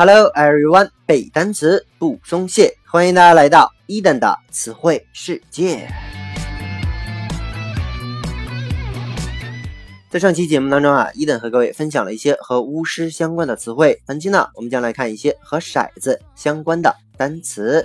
Hello everyone，背单词不松懈，欢迎大家来到伊登的词汇世界。在上期节目当中啊，伊登和各位分享了一些和巫师相关的词汇。本期呢，我们将来看一些和骰子相关的单词。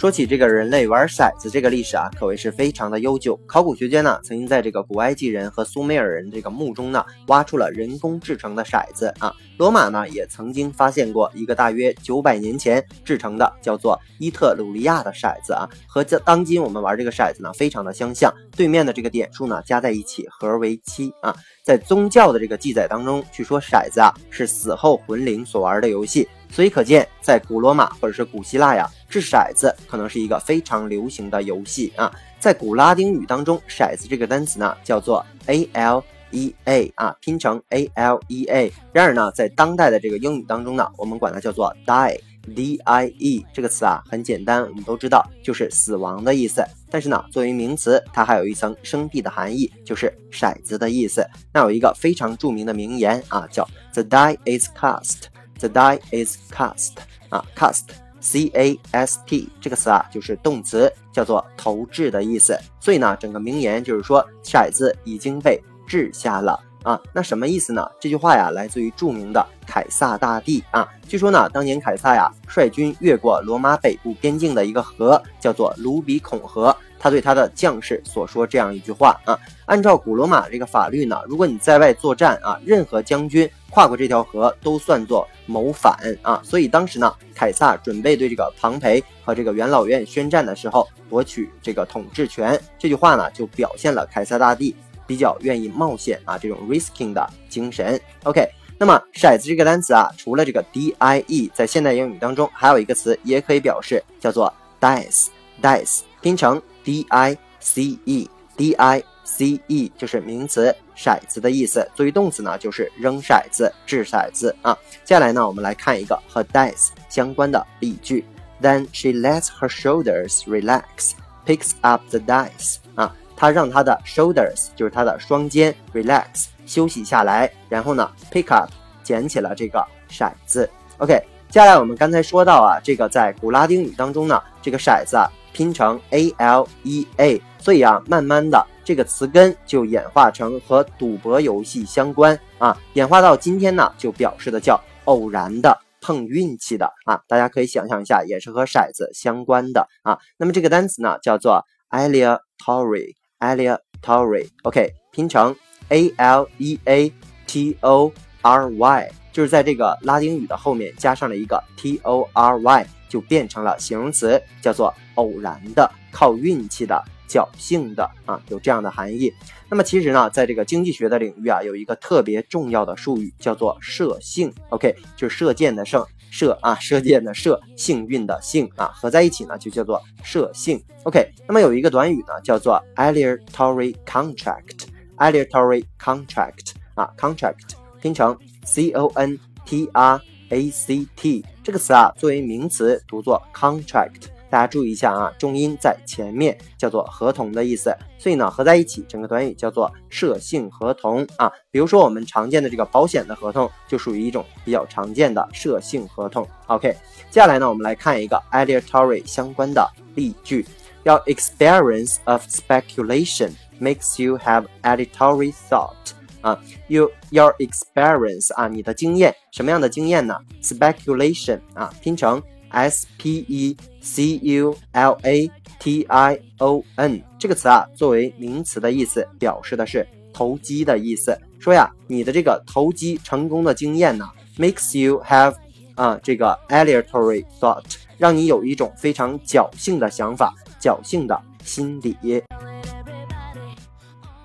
说起这个人类玩骰子这个历史啊，可谓是非常的悠久。考古学家呢，曾经在这个古埃及人和苏美尔人这个墓中呢，挖出了人工制成的骰子啊。罗马呢，也曾经发现过一个大约九百年前制成的，叫做伊特鲁利亚的骰子啊，和这当今我们玩这个骰子呢，非常的相像。对面的这个点数呢，加在一起合为七啊。在宗教的这个记载当中，据说骰子啊是死后魂灵所玩的游戏。所以可见，在古罗马或者是古希腊呀，掷骰子可能是一个非常流行的游戏啊。在古拉丁语当中，骰子这个单词呢叫做 a l e a 啊，拼成 a l e a。然而呢，在当代的这个英语当中呢，我们管它叫做 die d i e 这个词啊，很简单，我们都知道就是死亡的意思。但是呢，作为名词，它还有一层生僻的含义，就是骰子的意思。那有一个非常著名的名言啊，叫 The die is cast。The die is cast 啊，cast，c a s t 这个词啊，就是动词，叫做投掷的意思。所以呢，整个名言就是说，骰子已经被掷下了啊。那什么意思呢？这句话呀，来自于著名的凯撒大帝啊。据说呢，当年凯撒呀，率军越过罗马北部边境的一个河，叫做卢比孔河。他对他的将士所说这样一句话啊，按照古罗马这个法律呢，如果你在外作战啊，任何将军跨过这条河都算作谋反啊。所以当时呢，凯撒准备对这个庞培和这个元老院宣战的时候，夺取这个统治权。这句话呢，就表现了凯撒大帝比较愿意冒险啊这种 risking 的精神。OK，那么骰子这个单词啊，除了这个 d i e，在现代英语当中还有一个词也可以表示，叫做 dice，dice 拼成。d i c e d i c e 就是名词骰子的意思，作为动词呢就是扔骰子、掷骰子啊。接下来呢，我们来看一个和 dice 相关的例句。Then she lets her shoulders relax, picks up the dice 啊，她让她的 shoulders 就是她的双肩 relax 休息下来，然后呢 pick up 捡起了这个骰子。OK，接下来我们刚才说到啊，这个在古拉丁语当中呢，这个骰子啊。拼成 a l e a，所以啊，慢慢的这个词根就演化成和赌博游戏相关啊，演化到今天呢，就表示的叫偶然的、碰运气的啊。大家可以想象一下，也是和骰子相关的啊。那么这个单词呢，叫做 aleatory，aleatory，OK，拼成 a l e a t o r y，就是在这个拉丁语的后面加上了一个 t o r y。就变成了形容词，叫做偶然的、靠运气的、侥幸的啊，有这样的含义。那么其实呢，在这个经济学的领域啊，有一个特别重要的术语，叫做射性。OK，就是射箭的射，射啊，射箭的射，幸运的幸啊，合在一起呢，就叫做射性。OK，那么有一个短语呢，叫做 aleatory contract，aleatory contract 啊，contract 拼成 c o n t r。a c t 这个词啊，作为名词读作 contract，大家注意一下啊，重音在前面，叫做合同的意思。所以呢，合在一起，整个短语叫做设性合同啊。比如说我们常见的这个保险的合同，就属于一种比较常见的设性合同。OK，接下来呢，我们来看一个 aleatory 相关的例句：要 experience of speculation makes you have editorial thought。啊，you your experience 啊，你的经验，什么样的经验呢？speculation 啊，拼成 s p e c u l a t i o n 这个词啊，作为名词的意思，表示的是投机的意思。说呀，你的这个投机成功的经验呢，makes you have 啊这个 aleatory thought，让你有一种非常侥幸的想法，侥幸的心理。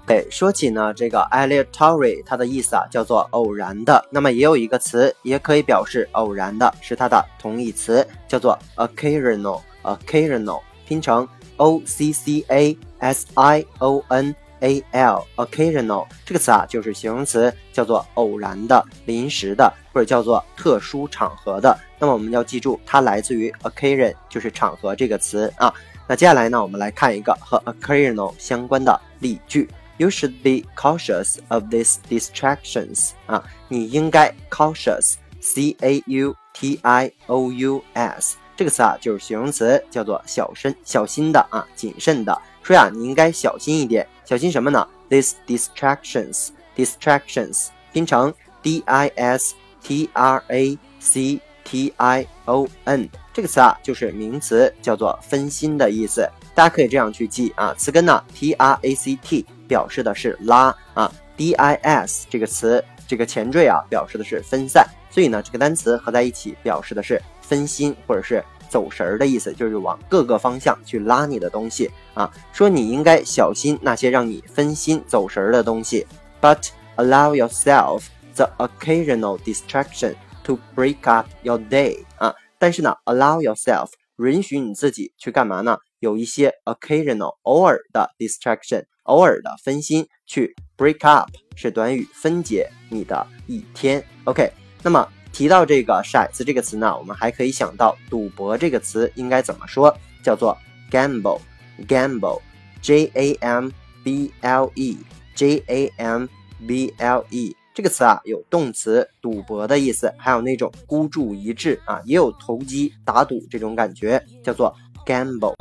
哎，说起呢，这个 aleatory，它的意思啊叫做偶然的。那么也有一个词也可以表示偶然的，是它的同义词，叫做 occasional，occasional 拼成 o c c a s i o n a l，occasional 这个词啊就是形容词，叫做偶然的、临时的，或者叫做特殊场合的。那么我们要记住，它来自于 occasion，就是场合这个词啊。那接下来呢，我们来看一个和 occasional 相关的例句。You should be cautious of these distractions 啊，你应该 cautious，c a u t i o u s 这个词啊就是形容词，叫做小心、小心的啊，谨慎的。说呀，你应该小心一点，小心什么呢？These distractions，distractions 拼成 d i s t r a c t i o n 这个词啊就是名词，叫做分心的意思。大家可以这样去记啊，词根呢 t r a c t。 表示的是拉啊，dis 这个词，这个前缀啊，表示的是分散，所以呢，这个单词合在一起，表示的是分心或者是走神儿的意思，就是往各个方向去拉你的东西啊。说你应该小心那些让你分心走神儿的东西，but allow yourself the occasional distraction to break up your day 啊。但是呢，allow yourself 允许你自己去干嘛呢？有一些 occasional 偶尔的 distraction。偶尔的分心去 break up 是短语分解你的一天。OK，那么提到这个骰子这个词呢，我们还可以想到赌博这个词应该怎么说？叫做 gamble，gamble，G A M B L E，G A M B L E 这个词啊有动词赌博的意思，还有那种孤注一掷啊，也有投机打赌这种感觉，叫做 gamble。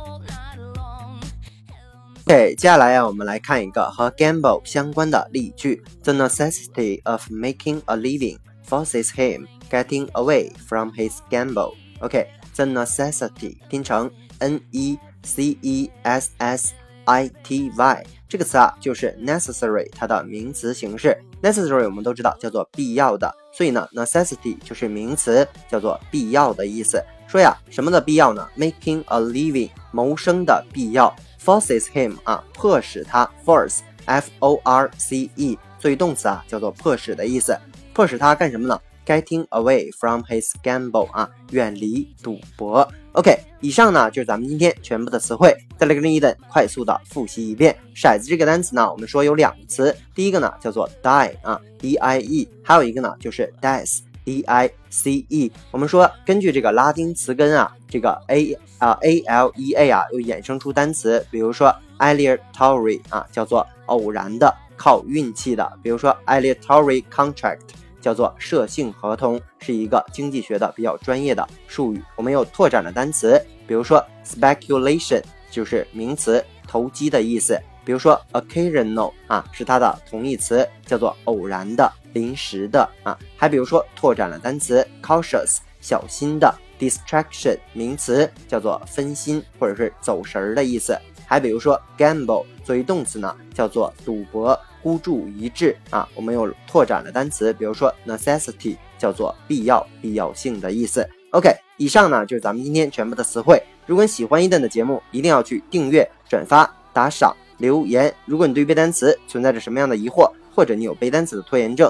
OK，接下来呀，我们来看一个和 gamble 相关的例句：The necessity of making a living forces him getting away from his gamble. OK，the necessity 拼成 n e c e s s i t y 这个词啊，就是 necessary 它的名词形式。necessary 我们都知道叫做必要的，所以呢，necessity 就是名词，叫做必要的意思。说呀，什么的必要呢？Making a living 谋生的必要。Forces him 啊，迫使他，force，f o r c e，作为动词啊，叫做迫使的意思。迫使他干什么呢？Getting away from his gamble 啊，远离赌博。OK，以上呢就是咱们今天全部的词汇。再来跟伊登快速的复习一遍。骰子这个单词呢，我们说有两个词，第一个呢叫做 die 啊，d i e，还有一个呢就是 dice。D I C E，我们说根据这个拉丁词根啊，这个 A 啊 A L E A 啊，又衍生出单词，比如说 aleatory 啊，叫做偶然的、靠运气的；比如说 aleatory contract，叫做设性合同，是一个经济学的比较专业的术语。我们又拓展了单词，比如说 speculation，就是名词，投机的意思。比如说 occasional 啊，是它的同义词，叫做偶然的、临时的啊。还比如说拓展了单词 cautious，小心的；distraction 名词，叫做分心或者是走神儿的意思。还比如说 gamble 作为动词呢，叫做赌博、孤注一掷啊。我们又拓展了单词，比如说 necessity 叫做必要、必要性的意思。OK，以上呢就是咱们今天全部的词汇。如果你喜欢伊顿的节目，一定要去订阅、转发、打赏。留言，如果你对背单词存在着什么样的疑惑，或者你有背单词的拖延症，